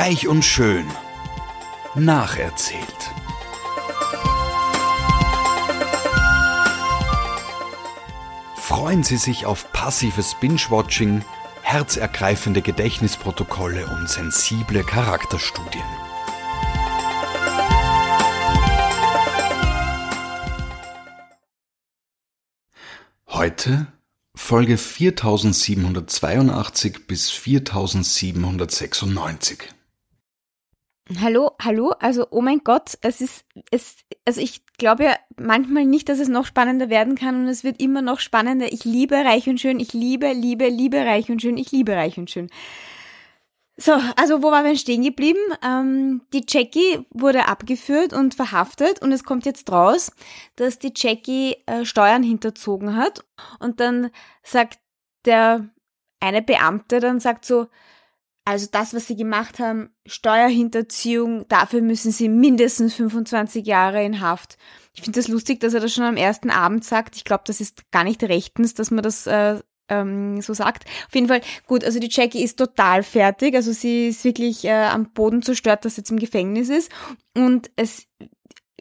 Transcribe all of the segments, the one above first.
Reich und Schön. Nacherzählt. Freuen Sie sich auf passives Binge-Watching, herzergreifende Gedächtnisprotokolle und sensible Charakterstudien. Heute Folge 4782 bis 4796. Hallo, hallo, also oh mein Gott, es ist, es, also ich glaube ja manchmal nicht, dass es noch spannender werden kann und es wird immer noch spannender. Ich liebe Reich und Schön, ich liebe, liebe, liebe Reich und Schön, ich liebe Reich und Schön. So, also wo waren wir stehen geblieben? Ähm, die Jackie wurde abgeführt und verhaftet und es kommt jetzt raus, dass die Jackie äh, Steuern hinterzogen hat und dann sagt der eine Beamte dann sagt so, also das, was sie gemacht haben, Steuerhinterziehung, dafür müssen sie mindestens 25 Jahre in Haft. Ich finde das lustig, dass er das schon am ersten Abend sagt. Ich glaube, das ist gar nicht rechtens, dass man das äh, ähm, so sagt. Auf jeden Fall, gut, also die Jackie ist total fertig. Also sie ist wirklich äh, am Boden zerstört, dass sie jetzt im Gefängnis ist. Und es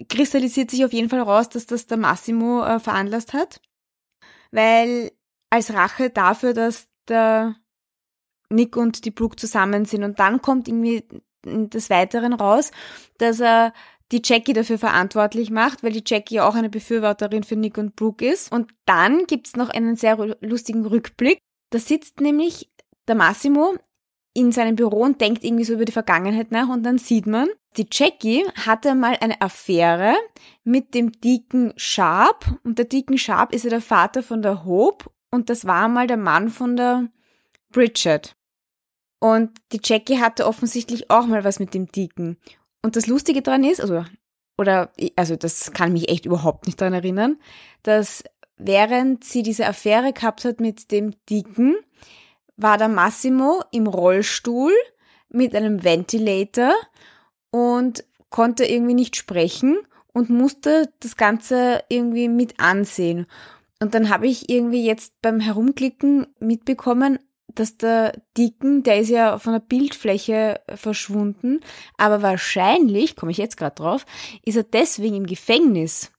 kristallisiert sich auf jeden Fall raus, dass das der Massimo äh, veranlasst hat. Weil als Rache dafür, dass der Nick und die Brooke zusammen sind. Und dann kommt irgendwie des Weiteren raus, dass er die Jackie dafür verantwortlich macht, weil die Jackie ja auch eine Befürworterin für Nick und Brooke ist. Und dann gibt's noch einen sehr lustigen Rückblick. Da sitzt nämlich der Massimo in seinem Büro und denkt irgendwie so über die Vergangenheit nach und dann sieht man, die Jackie hatte mal eine Affäre mit dem Deacon Sharp und der Deacon Sharp ist ja der Vater von der Hope und das war mal der Mann von der Bridget. Und die Jackie hatte offensichtlich auch mal was mit dem Deacon. Und das Lustige daran ist, also, oder, also das kann mich echt überhaupt nicht daran erinnern, dass während sie diese Affäre gehabt hat mit dem Dicken, war der Massimo im Rollstuhl mit einem Ventilator und konnte irgendwie nicht sprechen und musste das Ganze irgendwie mit ansehen. Und dann habe ich irgendwie jetzt beim Herumklicken mitbekommen, dass der Dicken, der ist ja von der Bildfläche verschwunden, aber wahrscheinlich, komme ich jetzt gerade drauf, ist er deswegen im Gefängnis.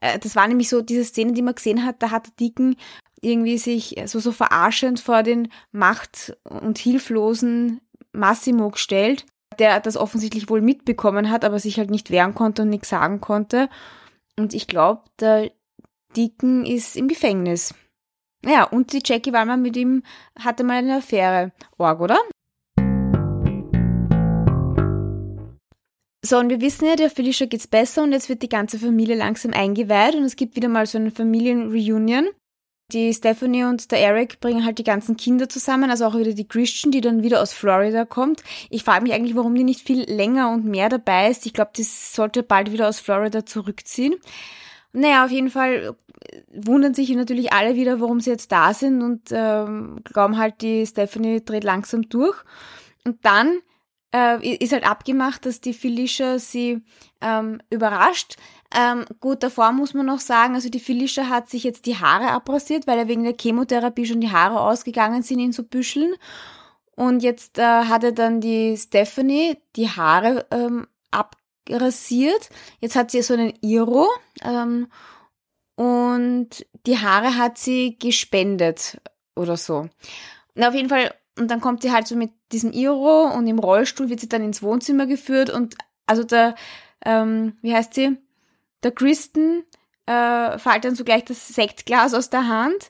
Äh, das war nämlich so diese Szene, die man gesehen hat, da hat der Dicken irgendwie sich so, so verarschend vor den macht- und hilflosen Massimo gestellt, der das offensichtlich wohl mitbekommen hat, aber sich halt nicht wehren konnte und nichts sagen konnte. Und ich glaube, der Dicken ist im Gefängnis. Ja, und die Jackie Wallmann mit ihm hatte mal eine Affäre. Org, oder? So, und wir wissen ja, der Felicia geht's besser und jetzt wird die ganze Familie langsam eingeweiht und es gibt wieder mal so eine Familienreunion. Die Stephanie und der Eric bringen halt die ganzen Kinder zusammen, also auch wieder die Christian, die dann wieder aus Florida kommt. Ich frage mich eigentlich, warum die nicht viel länger und mehr dabei ist. Ich glaube, die sollte bald wieder aus Florida zurückziehen. Naja, auf jeden Fall wundern sich natürlich alle wieder, warum sie jetzt da sind und ähm, glauben halt, die Stephanie dreht langsam durch. Und dann äh, ist halt abgemacht, dass die Felicia sie ähm, überrascht. Ähm, gut, davor muss man noch sagen, also die Felicia hat sich jetzt die Haare abrasiert, weil er wegen der Chemotherapie schon die Haare ausgegangen sind in so Büscheln. Und jetzt äh, hatte dann die Stephanie die Haare ähm, abrasiert. Jetzt hat sie so einen Iro. Ähm, und die Haare hat sie gespendet oder so. Na, auf jeden Fall, und dann kommt sie halt so mit diesem Iro und im Rollstuhl wird sie dann ins Wohnzimmer geführt und also der, ähm, wie heißt sie? Der Kristen äh, fällt dann so gleich das Sektglas aus der Hand.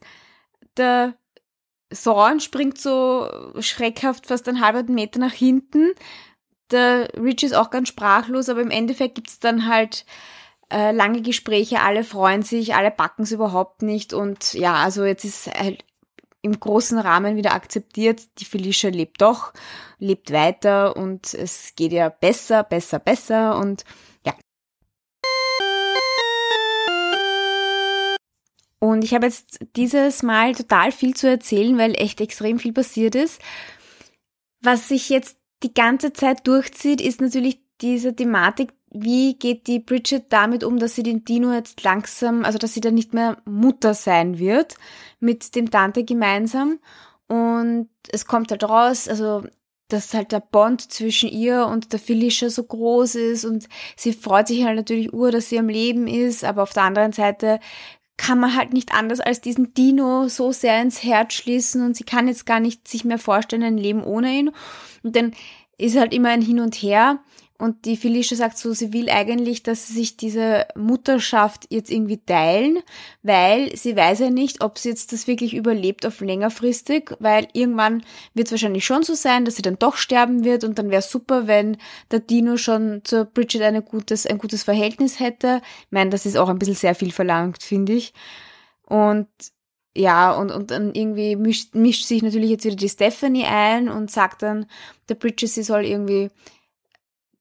Der Thorn springt so schreckhaft fast einen halben Meter nach hinten. Der Rich ist auch ganz sprachlos, aber im Endeffekt gibt's dann halt äh, lange Gespräche, alle freuen sich, alle backen es überhaupt nicht und ja, also jetzt ist halt im großen Rahmen wieder akzeptiert, die Felicia lebt doch, lebt weiter und es geht ja besser, besser, besser und ja. Und ich habe jetzt dieses Mal total viel zu erzählen, weil echt extrem viel passiert ist. Was sich jetzt die ganze Zeit durchzieht, ist natürlich diese Thematik wie geht die Bridget damit um, dass sie den Dino jetzt langsam, also dass sie dann nicht mehr Mutter sein wird mit dem Tante gemeinsam. Und es kommt halt raus, also dass halt der Bond zwischen ihr und der Felicia so groß ist und sie freut sich halt natürlich ur, dass sie am Leben ist, aber auf der anderen Seite kann man halt nicht anders als diesen Dino so sehr ins Herz schließen und sie kann jetzt gar nicht sich mehr vorstellen, ein Leben ohne ihn. Und dann ist halt immer ein Hin und Her. Und die Felicia sagt so, sie will eigentlich, dass sie sich diese Mutterschaft jetzt irgendwie teilen, weil sie weiß ja nicht, ob sie jetzt das wirklich überlebt auf längerfristig, weil irgendwann wird es wahrscheinlich schon so sein, dass sie dann doch sterben wird und dann wäre super, wenn der Dino schon zur Bridget eine gutes, ein gutes Verhältnis hätte. Ich meine, das ist auch ein bisschen sehr viel verlangt, finde ich. Und ja, und, und dann irgendwie mischt, mischt sich natürlich jetzt wieder die Stephanie ein und sagt dann der Bridget, sie soll irgendwie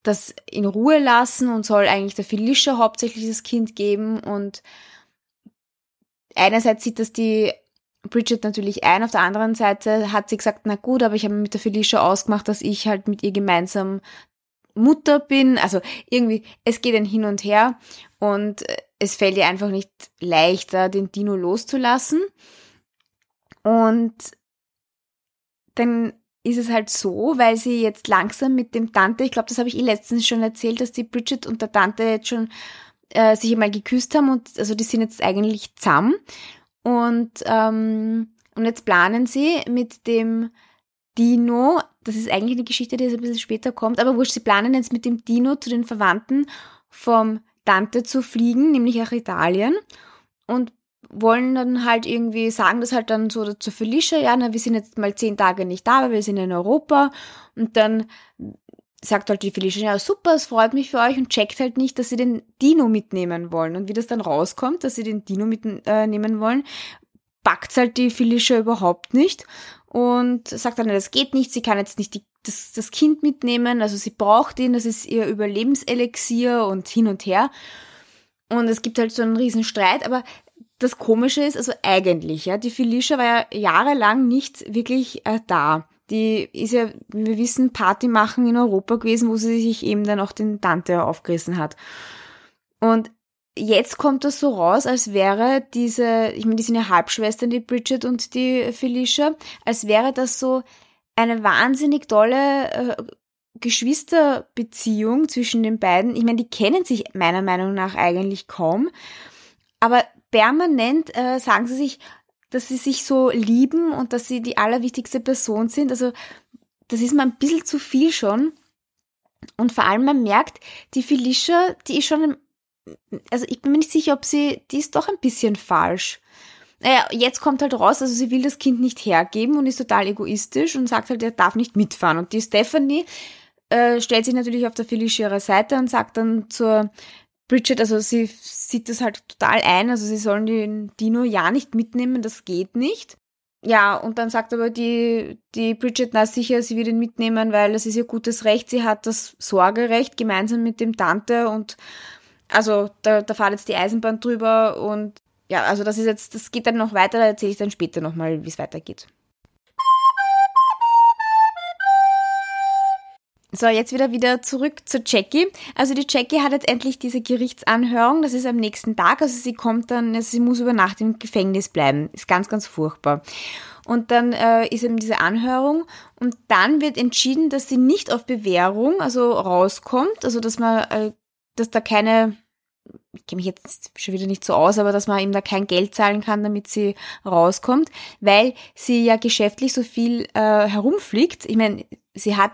das in Ruhe lassen und soll eigentlich der Felicia hauptsächlich das Kind geben und einerseits sieht das die Bridget natürlich ein, auf der anderen Seite hat sie gesagt, na gut, aber ich habe mit der Felicia ausgemacht, dass ich halt mit ihr gemeinsam Mutter bin. Also irgendwie, es geht ein Hin und Her und es fällt ihr einfach nicht leichter, den Dino loszulassen. Und dann ist es halt so, weil sie jetzt langsam mit dem Tante, ich glaube, das habe ich eh letztens schon erzählt, dass die Bridget und der Tante jetzt schon äh, sich einmal geküsst haben und also die sind jetzt eigentlich zusammen. Und, ähm, und jetzt planen sie mit dem Dino, das ist eigentlich eine Geschichte, die jetzt ein bisschen später kommt, aber wurscht, sie planen jetzt mit dem Dino zu den Verwandten vom Tante zu fliegen, nämlich nach Italien. Und wollen dann halt irgendwie, sagen das halt dann so zur Felicia, ja, na, wir sind jetzt mal zehn Tage nicht da, weil wir sind in Europa. Und dann sagt halt die Felicia, ja, super, es freut mich für euch und checkt halt nicht, dass sie den Dino mitnehmen wollen. Und wie das dann rauskommt, dass sie den Dino mitnehmen wollen, packt halt die Felicia überhaupt nicht und sagt dann, das geht nicht, sie kann jetzt nicht die, das, das Kind mitnehmen, also sie braucht ihn, das ist ihr Überlebenselixier und hin und her. Und es gibt halt so einen riesen Streit, aber das Komische ist, also eigentlich, ja, die Felicia war ja jahrelang nicht wirklich äh, da. Die ist ja, wie wir wissen, Party machen in Europa gewesen, wo sie sich eben dann auch den Dante aufgerissen hat. Und jetzt kommt das so raus, als wäre diese, ich meine, die sind ja Halbschwestern, die Bridget und die Felicia, als wäre das so eine wahnsinnig tolle äh, Geschwisterbeziehung zwischen den beiden. Ich meine, die kennen sich meiner Meinung nach eigentlich kaum. Aber permanent äh, sagen sie sich, dass sie sich so lieben und dass sie die allerwichtigste Person sind. Also das ist mir ein bisschen zu viel schon. Und vor allem man merkt, die Felicia, die ist schon, also ich bin mir nicht sicher, ob sie, die ist doch ein bisschen falsch. Naja, jetzt kommt halt raus, also sie will das Kind nicht hergeben und ist total egoistisch und sagt halt, er darf nicht mitfahren. Und die Stephanie äh, stellt sich natürlich auf der Felicia ihrer Seite und sagt dann zur Bridget, also sie sieht das halt total ein, also sie sollen den Dino ja nicht mitnehmen, das geht nicht. Ja, und dann sagt aber die, die Bridget, na sicher, sie wird ihn mitnehmen, weil das ist ihr gutes Recht, sie hat das Sorgerecht gemeinsam mit dem Tante und also da, da fahrt jetzt die Eisenbahn drüber und ja, also das ist jetzt, das geht dann noch weiter, da erzähle ich dann später nochmal, wie es weitergeht. So, jetzt wieder wieder zurück zu Jackie. Also die Jackie hat jetzt endlich diese Gerichtsanhörung. Das ist am nächsten Tag. Also sie kommt dann, also sie muss über Nacht im Gefängnis bleiben. Ist ganz, ganz furchtbar. Und dann äh, ist eben diese Anhörung und dann wird entschieden, dass sie nicht auf Bewährung, also rauskommt, also dass man, äh, dass da keine, ich kenne mich jetzt schon wieder nicht so aus, aber dass man ihm da kein Geld zahlen kann, damit sie rauskommt, weil sie ja geschäftlich so viel äh, herumfliegt. Ich meine, sie hat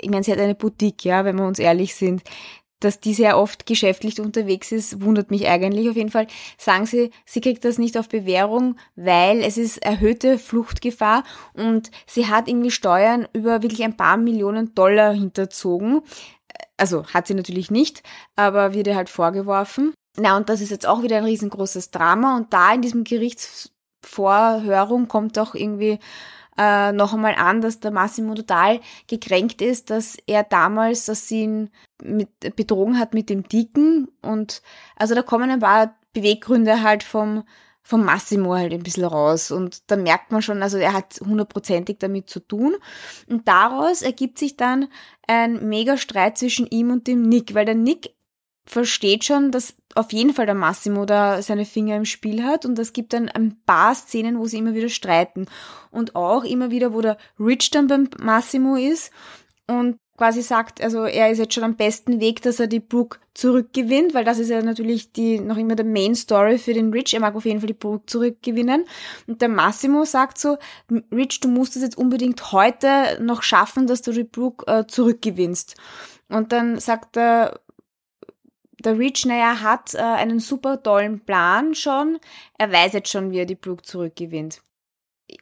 ich meine, sie hat eine Boutique, ja, wenn wir uns ehrlich sind. Dass die sehr oft geschäftlich unterwegs ist, wundert mich eigentlich. Auf jeden Fall sagen sie, sie kriegt das nicht auf Bewährung, weil es ist erhöhte Fluchtgefahr und sie hat irgendwie Steuern über wirklich ein paar Millionen Dollar hinterzogen. Also hat sie natürlich nicht, aber wird ihr halt vorgeworfen. Na, und das ist jetzt auch wieder ein riesengroßes Drama und da in diesem Gerichtsvorhörung kommt auch irgendwie äh, noch einmal an, dass der Massimo total gekränkt ist, dass er damals, dass sie ihn mit, betrogen hat mit dem Dicken. Und also da kommen ein paar Beweggründe halt vom, vom Massimo halt ein bisschen raus. Und da merkt man schon, also er hat hundertprozentig damit zu tun. Und daraus ergibt sich dann ein mega Streit zwischen ihm und dem Nick, weil der Nick versteht schon, dass auf jeden Fall der Massimo da seine Finger im Spiel hat und es gibt dann ein paar Szenen, wo sie immer wieder streiten und auch immer wieder, wo der Rich dann beim Massimo ist und quasi sagt, also er ist jetzt schon am besten Weg, dass er die Brooke zurückgewinnt, weil das ist ja natürlich die noch immer der Main Story für den Rich. Er mag auf jeden Fall die Brooke zurückgewinnen. Und der Massimo sagt so, Rich, du musst es jetzt unbedingt heute noch schaffen, dass du die Brooke äh, zurückgewinnst. Und dann sagt der der Rich, naja, hat äh, einen super tollen Plan schon. Er weiß jetzt schon, wie er die Brooke zurückgewinnt.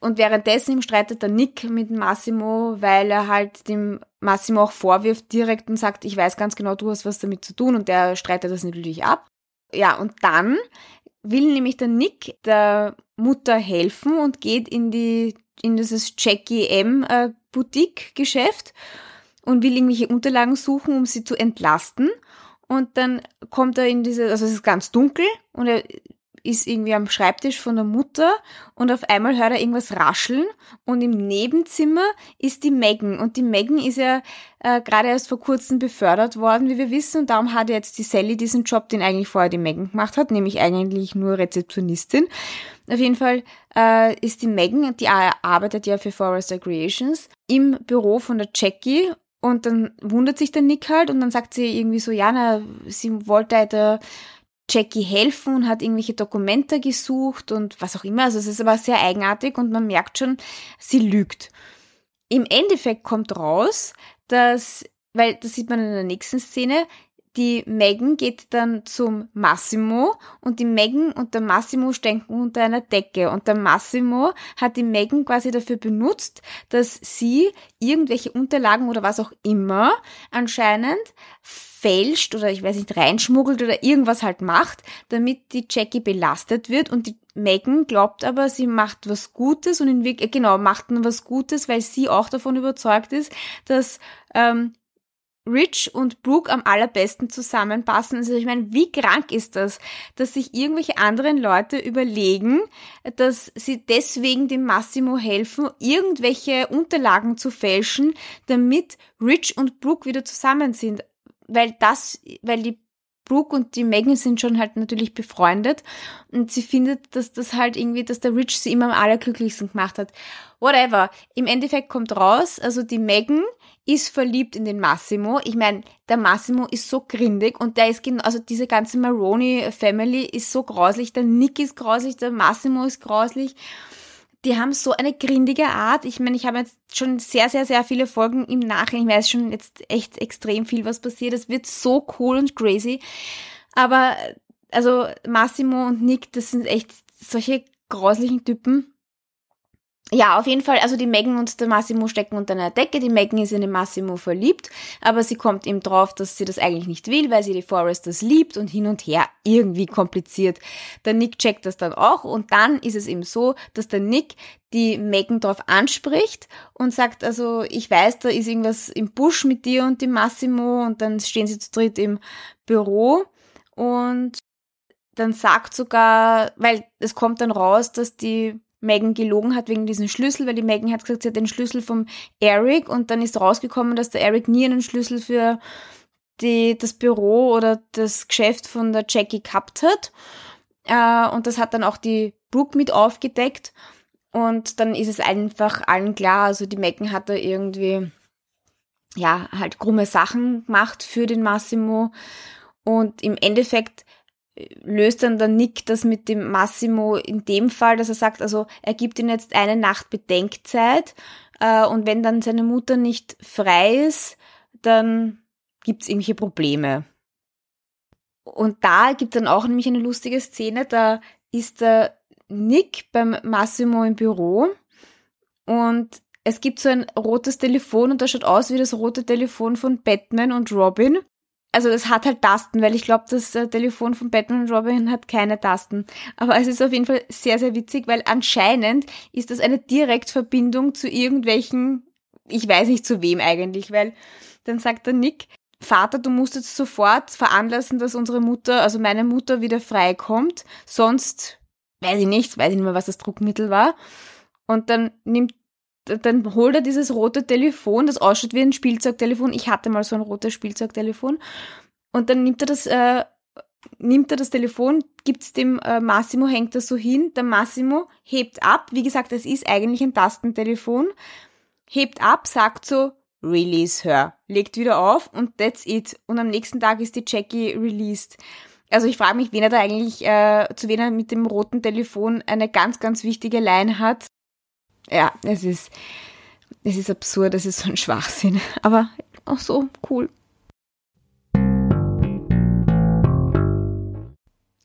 Und währenddessen streitet der Nick mit Massimo, weil er halt dem Massimo auch vorwirft direkt und sagt, ich weiß ganz genau, du hast was damit zu tun und der streitet das natürlich ab. Ja, und dann will nämlich der Nick der Mutter helfen und geht in die in dieses Jackie M äh, Boutique Geschäft und will irgendwelche Unterlagen suchen, um sie zu entlasten. Und dann kommt er in diese, also es ist ganz dunkel und er ist irgendwie am Schreibtisch von der Mutter und auf einmal hört er irgendwas rascheln und im Nebenzimmer ist die Megan und die Megan ist ja äh, gerade erst vor kurzem befördert worden, wie wir wissen und darum hat jetzt die Sally diesen Job, den eigentlich vorher die Megan gemacht hat, nämlich eigentlich nur Rezeptionistin. Auf jeden Fall äh, ist die Megan, die arbeitet ja für Forrester Creations, im Büro von der Jackie und dann wundert sich der Nick halt und dann sagt sie irgendwie so, ja, na, sie wollte halt der Jackie helfen und hat irgendwelche Dokumente gesucht und was auch immer. Also es ist aber sehr eigenartig und man merkt schon, sie lügt. Im Endeffekt kommt raus, dass, weil das sieht man in der nächsten Szene, die Megan geht dann zum Massimo und die Megan und der Massimo stecken unter einer Decke. Und der Massimo hat die Megan quasi dafür benutzt, dass sie irgendwelche Unterlagen oder was auch immer anscheinend fälscht oder ich weiß nicht, reinschmuggelt oder irgendwas halt macht, damit die Jackie belastet wird. Und die Megan glaubt aber, sie macht was Gutes und in Wirklichkeit, genau, macht dann was Gutes, weil sie auch davon überzeugt ist, dass ähm, Rich und Brooke am allerbesten zusammenpassen. Also ich meine, wie krank ist das, dass sich irgendwelche anderen Leute überlegen, dass sie deswegen dem Massimo helfen, irgendwelche Unterlagen zu fälschen, damit Rich und Brooke wieder zusammen sind. Weil das, weil die Brooke und die Megan sind schon halt natürlich befreundet und sie findet, dass das halt irgendwie, dass der Rich sie immer am allerglücklichsten gemacht hat. Whatever. Im Endeffekt kommt raus, also die Megan ist verliebt in den Massimo. Ich meine, der Massimo ist so grindig und der ist genau, also diese ganze Maroni Family ist so grauslich. Der Nick ist grauslich, der Massimo ist grauslich. Die haben so eine grindige Art. Ich meine, ich habe jetzt schon sehr, sehr, sehr viele Folgen im Nachhinein. Ich weiß schon jetzt echt extrem viel, was passiert. Es wird so cool und crazy. Aber, also, Massimo und Nick, das sind echt solche grauslichen Typen ja, auf jeden Fall, also die Megan und der Massimo stecken unter einer Decke. Die Megan ist in den Massimo verliebt, aber sie kommt ihm drauf, dass sie das eigentlich nicht will, weil sie die Foresters liebt und hin und her irgendwie kompliziert. Der Nick checkt das dann auch und dann ist es eben so, dass der Nick die Megan drauf anspricht und sagt, also ich weiß, da ist irgendwas im Busch mit dir und dem Massimo und dann stehen sie zu dritt im Büro und dann sagt sogar, weil es kommt dann raus, dass die Megan gelogen hat wegen diesem Schlüssel, weil die Megan hat gesagt, sie hat den Schlüssel vom Eric und dann ist rausgekommen, dass der Eric nie einen Schlüssel für die, das Büro oder das Geschäft von der Jackie gehabt hat. Äh, und das hat dann auch die Brooke mit aufgedeckt. Und dann ist es einfach allen klar, also die Megan hat da irgendwie, ja, halt krumme Sachen gemacht für den Massimo. Und im Endeffekt löst dann der Nick das mit dem Massimo in dem Fall, dass er sagt, also er gibt ihm jetzt eine Nacht Bedenkzeit äh, und wenn dann seine Mutter nicht frei ist, dann gibt's irgendwelche Probleme. Und da gibt dann auch nämlich eine lustige Szene, da ist der Nick beim Massimo im Büro und es gibt so ein rotes Telefon und das schaut aus wie das rote Telefon von Batman und Robin also es hat halt Tasten, weil ich glaube, das äh, Telefon von Batman und Robin hat keine Tasten. Aber es ist auf jeden Fall sehr, sehr witzig, weil anscheinend ist das eine Direktverbindung zu irgendwelchen, ich weiß nicht zu wem eigentlich, weil dann sagt der Nick, Vater, du musst jetzt sofort veranlassen, dass unsere Mutter, also meine Mutter wieder freikommt, sonst weiß ich nicht, weiß ich nicht mehr, was das Druckmittel war. Und dann nimmt dann holt er dieses rote Telefon, das ausschaut wie ein Spielzeugtelefon. Ich hatte mal so ein rotes Spielzeugtelefon. Und dann nimmt er das, äh, nimmt er das Telefon, gibt's dem äh, Massimo, hängt das so hin. Der Massimo hebt ab. Wie gesagt, es ist eigentlich ein Tastentelefon. Hebt ab, sagt so, release her. Legt wieder auf und that's it. Und am nächsten Tag ist die Jackie released. Also ich frage mich, wen er da eigentlich, äh, zu wen er mit dem roten Telefon eine ganz, ganz wichtige Line hat. Ja, es ist, es ist absurd, es ist so ein Schwachsinn. Aber auch so cool.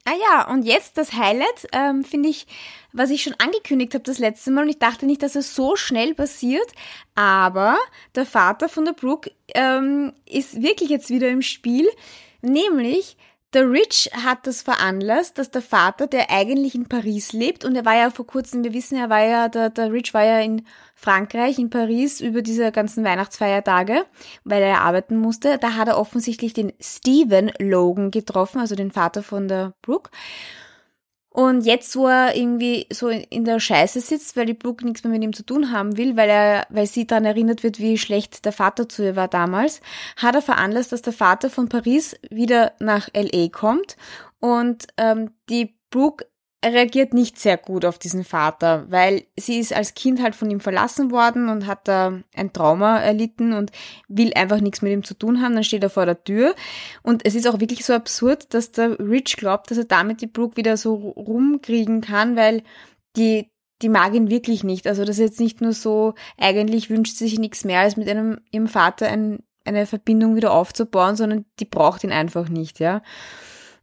Ah ja, und jetzt das Highlight, ähm, finde ich, was ich schon angekündigt habe das letzte Mal und ich dachte nicht, dass es so schnell passiert, aber der Vater von der Brooke ähm, ist wirklich jetzt wieder im Spiel, nämlich der Rich hat das veranlasst, dass der Vater, der eigentlich in Paris lebt, und er war ja vor kurzem, wir wissen, er war ja, der, der Rich war ja in Frankreich, in Paris, über diese ganzen Weihnachtsfeiertage, weil er arbeiten musste. Da hat er offensichtlich den Stephen Logan getroffen, also den Vater von der Brooke. Und jetzt, wo er irgendwie so in der Scheiße sitzt, weil die Brooke nichts mehr mit ihm zu tun haben will, weil er, weil sie daran erinnert wird, wie schlecht der Vater zu ihr war damals, hat er veranlasst, dass der Vater von Paris wieder nach LA kommt. Und ähm, die Brooke reagiert nicht sehr gut auf diesen Vater, weil sie ist als Kind halt von ihm verlassen worden und hat da ein Trauma erlitten und will einfach nichts mit ihm zu tun haben. Dann steht er vor der Tür und es ist auch wirklich so absurd, dass der Rich glaubt, dass er damit die Brooke wieder so rumkriegen kann, weil die die mag ihn wirklich nicht. Also das ist jetzt nicht nur so, eigentlich wünscht sie sich nichts mehr, als mit einem ihrem Vater ein, eine Verbindung wieder aufzubauen, sondern die braucht ihn einfach nicht, ja.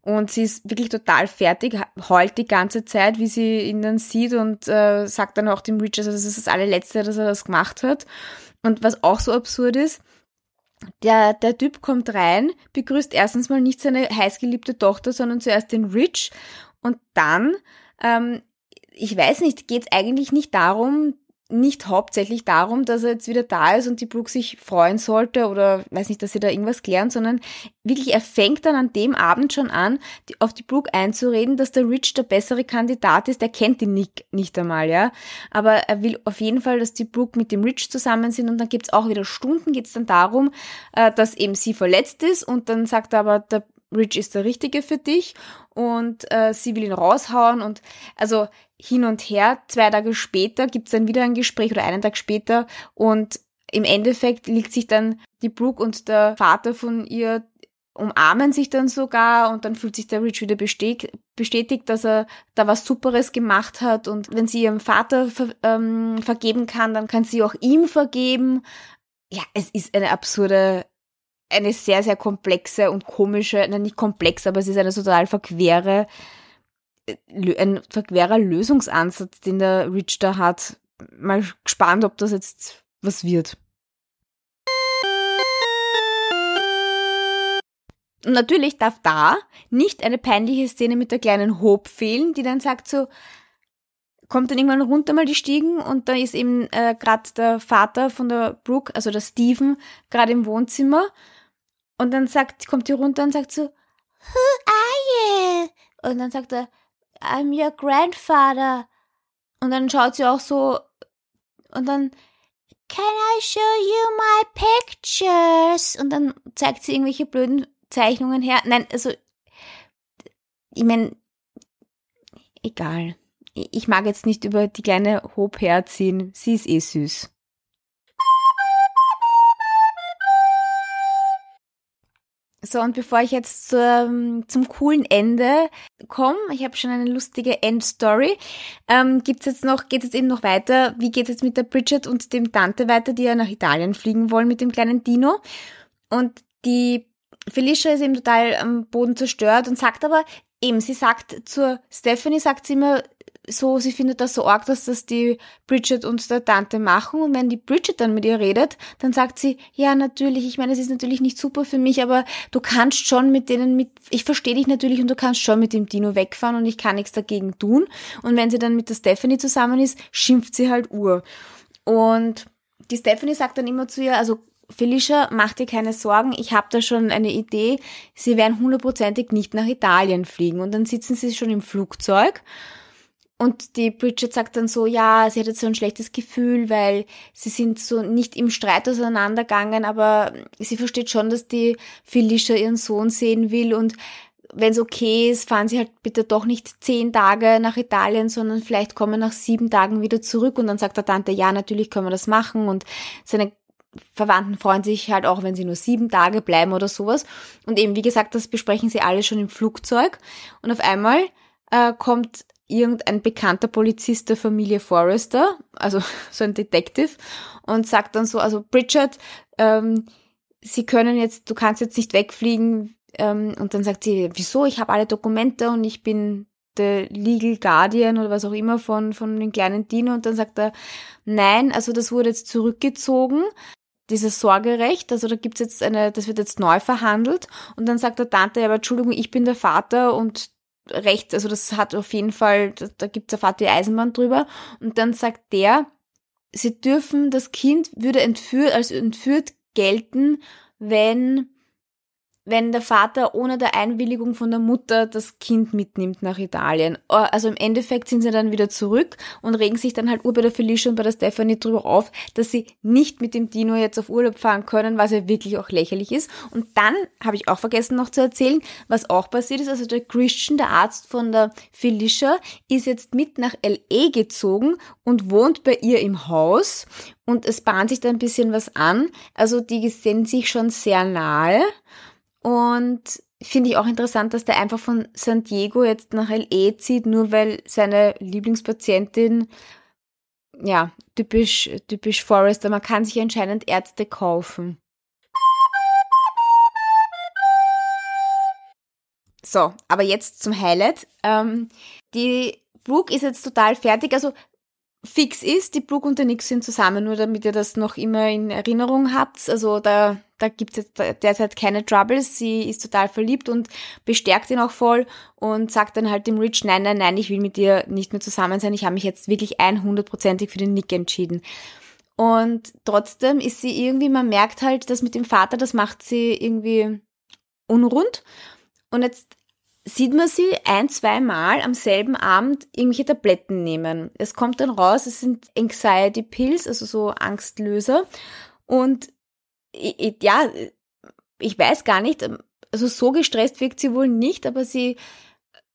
Und sie ist wirklich total fertig, heult die ganze Zeit, wie sie ihn dann sieht und äh, sagt dann auch dem Richard, also das ist das allerletzte, dass er das gemacht hat. Und was auch so absurd ist, der, der Typ kommt rein, begrüßt erstens mal nicht seine heißgeliebte Tochter, sondern zuerst den Rich. Und dann, ähm, ich weiß nicht, geht es eigentlich nicht darum, nicht hauptsächlich darum, dass er jetzt wieder da ist und die Brooke sich freuen sollte oder weiß nicht, dass sie da irgendwas klären, sondern wirklich, er fängt dann an dem Abend schon an, die, auf die Brooke einzureden, dass der Rich der bessere Kandidat ist. Er kennt den Nick nicht einmal, ja. Aber er will auf jeden Fall, dass die Brooke mit dem Rich zusammen sind und dann gibt's auch wieder Stunden, geht's dann darum, äh, dass eben sie verletzt ist und dann sagt er aber, der Rich ist der Richtige für dich und äh, sie will ihn raushauen und also hin und her. Zwei Tage später gibt's dann wieder ein Gespräch oder einen Tag später und im Endeffekt liegt sich dann die Brooke und der Vater von ihr umarmen sich dann sogar und dann fühlt sich der Rich wieder bestätigt, dass er da was Superes gemacht hat und wenn sie ihrem Vater ver ähm, vergeben kann, dann kann sie auch ihm vergeben. Ja, es ist eine absurde eine sehr, sehr komplexe und komische, nein, nicht komplex, aber es ist eine total verquere, äh, ein verquerer Lösungsansatz, den der Rich da hat. Mal gespannt, ob das jetzt was wird. Natürlich darf da nicht eine peinliche Szene mit der kleinen Hope fehlen, die dann sagt so, kommt dann irgendwann runter mal die Stiegen und da ist eben äh, gerade der Vater von der Brooke, also der Steven, gerade im Wohnzimmer und dann sagt, kommt die runter und sagt so, Who are you? Und dann sagt er, I'm your grandfather. Und dann schaut sie auch so und dann Can I show you my pictures? Und dann zeigt sie irgendwelche blöden Zeichnungen her. Nein, also ich meine, egal. Ich mag jetzt nicht über die kleine Hope herziehen. Sie ist eh süß. So, und bevor ich jetzt zum, zum coolen Ende komme, ich habe schon eine lustige Endstory, ähm, gibt's jetzt noch, geht es eben noch weiter, wie geht es jetzt mit der Bridget und dem Tante weiter, die ja nach Italien fliegen wollen mit dem kleinen Dino. Und die Felicia ist eben total am Boden zerstört und sagt aber, eben, sie sagt zur Stephanie, sagt sie immer, so, sie findet das so arg, dass das die Bridget und der Tante machen. Und wenn die Bridget dann mit ihr redet, dann sagt sie, ja, natürlich, ich meine, es ist natürlich nicht super für mich, aber du kannst schon mit denen mit, ich verstehe dich natürlich und du kannst schon mit dem Dino wegfahren und ich kann nichts dagegen tun. Und wenn sie dann mit der Stephanie zusammen ist, schimpft sie halt Ur. Und die Stephanie sagt dann immer zu ihr, also Felicia, mach dir keine Sorgen, ich habe da schon eine Idee, sie werden hundertprozentig nicht nach Italien fliegen. Und dann sitzen sie schon im Flugzeug Und die Bridget sagt dann so, ja, sie hat jetzt so ein schlechtes Gefühl, weil sie sind so nicht im Streit auseinandergegangen, aber sie versteht schon, dass die Felicia ihren Sohn sehen will und wenn es okay ist, fahren sie halt bitte doch nicht zehn Tage nach Italien, sondern vielleicht kommen nach sieben Tagen wieder zurück und dann sagt der Tante, ja, natürlich können wir das machen und seine Verwandten freuen sich halt auch, wenn sie nur sieben Tage bleiben oder sowas. Und eben, wie gesagt, das besprechen sie alle schon im Flugzeug. Und auf einmal äh, kommt irgendein bekannter Polizist der Familie Forrester, also so ein Detective, und sagt dann so, also Bridget, ähm, Sie können jetzt, du kannst jetzt nicht wegfliegen. Ähm, und dann sagt sie, wieso? Ich habe alle Dokumente und ich bin der Legal Guardian oder was auch immer von, von den kleinen Dino. Und dann sagt er, nein, also das wurde jetzt zurückgezogen dieses Sorgerecht, also da gibt's jetzt eine, das wird jetzt neu verhandelt und dann sagt der Tante, aber Entschuldigung, ich bin der Vater und Recht, also das hat auf jeden Fall, da, da gibt der Vater die Eisenbahn drüber. Und dann sagt der, sie dürfen, das Kind würde entführt, als entführt gelten, wenn wenn der Vater ohne der Einwilligung von der Mutter das Kind mitnimmt nach Italien. Äh, also im Endeffekt sind sie dann wieder zurück und regen sich dann halt bei der Felicia und bei der Stephanie drüber auf, dass sie nicht mit dem Dino jetzt auf Urlaub fahren können, was ja wirklich auch lächerlich ist. Und dann habe ich auch vergessen noch zu erzählen, was auch passiert ist. Also der Christian, der Arzt von der Felicia, ist jetzt mit nach LA gezogen und wohnt bei ihr im Haus und es bahnt sich da ein bisschen was an. Also die sind sich schon sehr nahe. Und finde ich auch interessant, dass der einfach von San Diego jetzt nach LE zieht, nur weil seine Lieblingspatientin, ja, typisch, typisch Forrester, man kann sich anscheinend Ärzte kaufen. So, aber jetzt zum Highlight. Ähm, die Brooke ist jetzt total fertig. Also fix ist, die Brooke und der Nick sind zusammen, nur damit ihr das noch immer in Erinnerung habt. Also da, da gibt's jetzt derzeit keine Troubles. Sie ist total verliebt und bestärkt ihn auch voll und sagt dann halt dem Rich, nein, nein, nein, ich will mit dir nicht mehr zusammen sein. Ich habe mich jetzt wirklich 100%ig für den Nick entschieden. Und trotzdem ist sie irgendwie, man merkt halt, dass mit dem Vater, das macht sie irgendwie unrund. Und jetzt sieht man sie ein, zwei Mal am selben Abend irgendwelche Tabletten nehmen. Es kommt dann raus, es sind Anxiety Pills, also so Angstlöser. Und ja, ich weiß gar nicht, also so gestresst wirkt sie wohl nicht, aber sie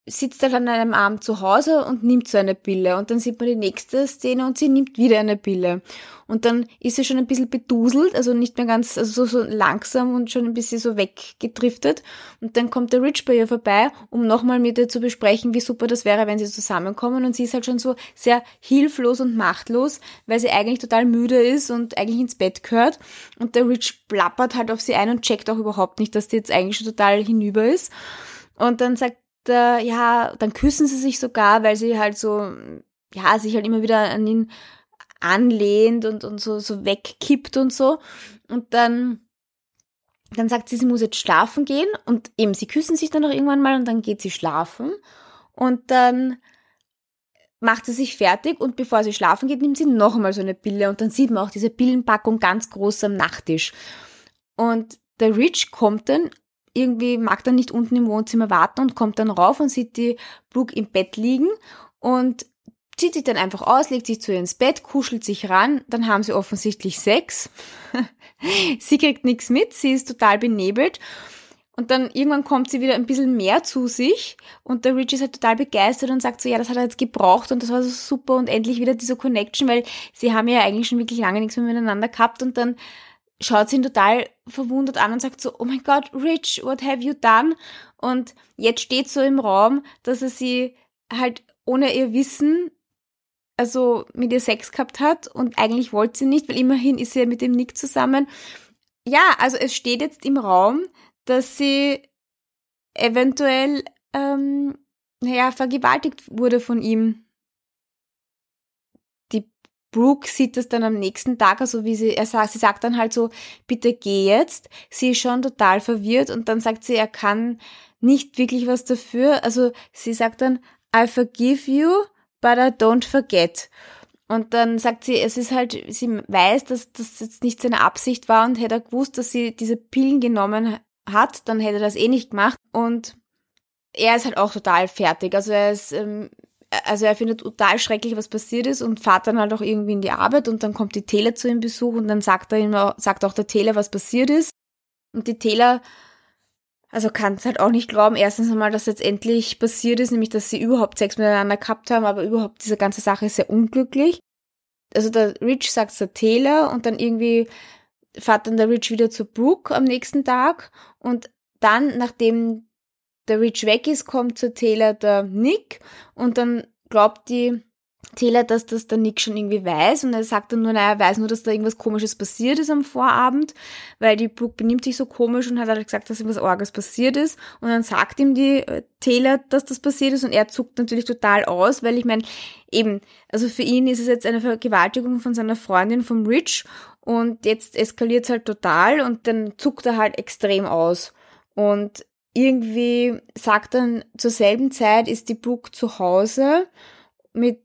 sitzt halt an einem Abend zu Hause und nimmt so eine Pille. Und dann sieht man die nächste Szene und sie nimmt wieder eine Pille. Und dann ist sie schon ein bisschen beduselt, also nicht mehr ganz, also so, so langsam und schon ein bisschen so weggedriftet. Und dann kommt der Rich bei ihr vorbei, um nochmal mit ihr zu besprechen, wie super das wäre, wenn sie zusammenkommen. Und sie ist halt schon so sehr hilflos und machtlos, weil sie eigentlich total müde ist und eigentlich ins Bett gehört. Und der Rich plappert halt auf sie ein und checkt auch überhaupt nicht, dass die jetzt eigentlich schon total hinüber ist. Und dann sagt äh, ja, dann küssen sie sich sogar, weil sie halt so, ja, sich halt immer wieder an ihn anlehnt und, und so, so wegkippt und so. Und dann, dann sagt sie, sie muss jetzt schlafen gehen und eben, sie küssen sich dann noch irgendwann mal und dann geht sie schlafen und dann macht sie sich fertig und bevor sie schlafen geht, nimmt sie noch einmal so eine Pille und dann sieht man auch diese Pillenpackung ganz groß am Nachttisch. Und der Rich kommt dann irgendwie mag dann nicht unten im Wohnzimmer warten und kommt dann rauf und sieht die Brooke im Bett liegen und zieht sich dann einfach aus, legt sich zu ihr ins Bett, kuschelt sich ran, dann haben sie offensichtlich Sex. sie kriegt nichts mit, sie ist total benebelt. Und dann irgendwann kommt sie wieder ein bisschen mehr zu sich und der Rich ist halt total begeistert und sagt so, ja, das hat er jetzt gebraucht und das war so super und endlich wieder diese Connection, weil sie haben ja eigentlich schon wirklich lange nichts mehr miteinander gehabt und dann schaut ihn total verwundert an und sagt so, oh mein Gott, Rich, what have you done? Und jetzt steht so im Raum, dass er sie halt ohne ihr Wissen also mit ihr Sex gehabt hat und eigentlich wollte sie nicht, weil immerhin ist sie ja mit dem Nick zusammen. Ja, also es steht jetzt im Raum, dass sie eventuell ähm, naja, vergewaltigt wurde von ihm. Brooke sieht das dann am nächsten Tag, also wie sie, er sagt, sie sagt dann halt so, bitte geh jetzt. Sie ist schon total verwirrt und dann sagt sie, er kann nicht wirklich was dafür. Also sie sagt dann, I forgive you, but I don't forget. Und dann sagt sie, es ist halt, sie weiß, dass das jetzt nicht seine Absicht war und hätte er gewusst, dass sie diese Pillen genommen hat, dann hätte er das eh nicht gemacht. Und er ist halt auch total fertig. Also er ist ähm, also er findet total schrecklich, was passiert ist und fährt dann halt auch irgendwie in die Arbeit und dann kommt die Taylor zu ihm Besuch und dann sagt er ihm, sagt auch der Taylor, was passiert ist. Und die Taylor, also kann es halt auch nicht glauben, erstens einmal, dass jetzt endlich passiert ist, nämlich, dass sie überhaupt Sex miteinander gehabt haben, aber überhaupt diese ganze Sache ist sehr unglücklich. Also der Rich sagt der Taylor und dann irgendwie fährt dann der Rich wieder zu Brooke am nächsten Tag und dann, nachdem der Rich weg ist, kommt zur Taylor der Nick und dann glaubt die Taylor, dass das der Nick schon irgendwie weiß und er sagt dann nur, naja, er weiß nur, dass da irgendwas komisches passiert ist am Vorabend, weil die Brooke benimmt sich so komisch und hat halt gesagt, dass irgendwas Orges passiert ist und dann sagt ihm die äh, Taylor, dass das passiert ist und er zuckt natürlich total aus, weil ich meine, eben, also für ihn ist es jetzt eine Vergewaltigung von seiner Freundin vom Rich und jetzt eskaliert es halt total und dann zuckt er halt extrem aus und irgendwie sagt dann zur selben Zeit ist die Brooke zu Hause mit,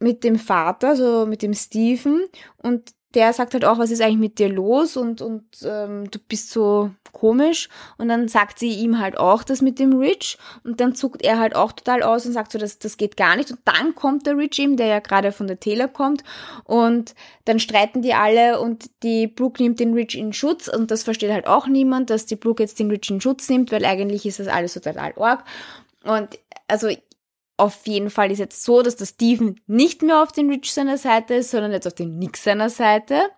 mit dem Vater, so mit dem Stephen und der sagt halt auch, was ist eigentlich mit dir los und, und ähm, du bist so komisch. Und dann sagt sie ihm halt auch das mit dem Rich und dann zuckt er halt auch total aus und sagt so, das, das geht gar nicht. Und dann kommt der Rich ihm, der ja gerade von der Taylor kommt und dann streiten die alle und die Brooke nimmt den Rich in Schutz und das versteht halt auch niemand, dass die Brooke jetzt den Rich in Schutz nimmt, weil eigentlich ist das alles total arg. Und also auf jeden Fall ist jetzt so, dass der Steven nicht mehr auf den Rich seiner Seite ist, sondern jetzt auf den Nick seiner Seite.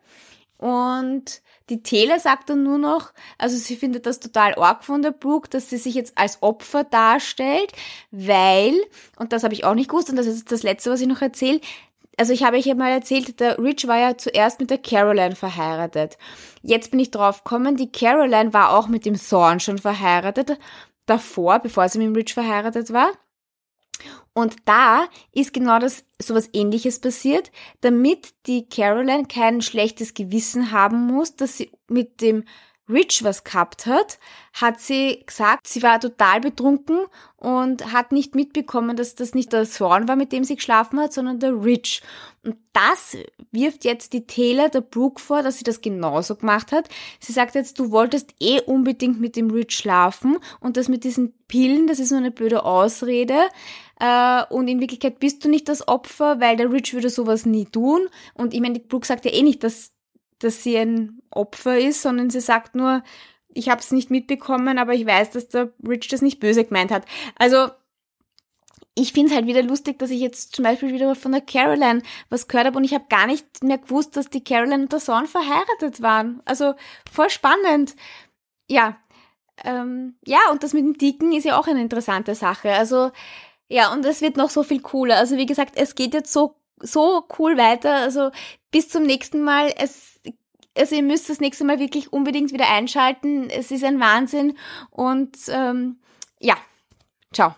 Und die Taylor sagt dann nur noch, also sie findet das total arg von der Brooke, dass sie sich jetzt als Opfer darstellt, weil, und das habe ich auch nicht gewusst, und das ist das Letzte, was ich noch erzähle, also ich habe euch ja mal erzählt, der Rich war ja zuerst mit der Caroline verheiratet. Jetzt bin ich drauf gekommen, die Caroline war auch mit dem Thorn schon verheiratet, davor, bevor sie mit dem Rich verheiratet war. Und da ist genau das sowas ähnliches passiert, damit die Caroline kein schlechtes Gewissen haben muss, dass sie mit dem Rich was gehabt hat, hat sie gesagt, sie war total betrunken und hat nicht mitbekommen, dass das nicht der Thorn war, mit dem sie geschlafen hat, sondern der Rich. Und das wirft jetzt die Taylor der Brooke vor, dass sie das genauso gemacht hat. Sie sagt jetzt, du wolltest eh unbedingt mit dem Rich schlafen und das mit diesen Pillen, das ist nur eine blöde Ausrede. Äh, und in Wirklichkeit bist du nicht das Opfer, weil der Rich würde sowas nie tun. Und ich meine, die Brooke sagt ja eh nicht, dass dass sie ein Opfer ist, sondern sie sagt nur, ich habe es nicht mitbekommen, aber ich weiß, dass der Rich das nicht böse gemeint hat. Also ich finde es halt wieder lustig, dass ich jetzt zum Beispiel wieder von der Caroline was gehört habe und ich habe gar nicht mehr gewusst, dass die Caroline und der Sohn verheiratet waren. Also voll spannend. Ja, ähm, ja, und das mit dem Dicken ist ja auch eine interessante Sache. Also ja, und es wird noch so viel cooler. Also wie gesagt, es geht jetzt so so cool weiter. Also bis zum nächsten Mal. Es, also ihr müsst das nächste Mal wirklich unbedingt wieder einschalten. Es ist ein Wahnsinn. Und ähm, ja, ciao.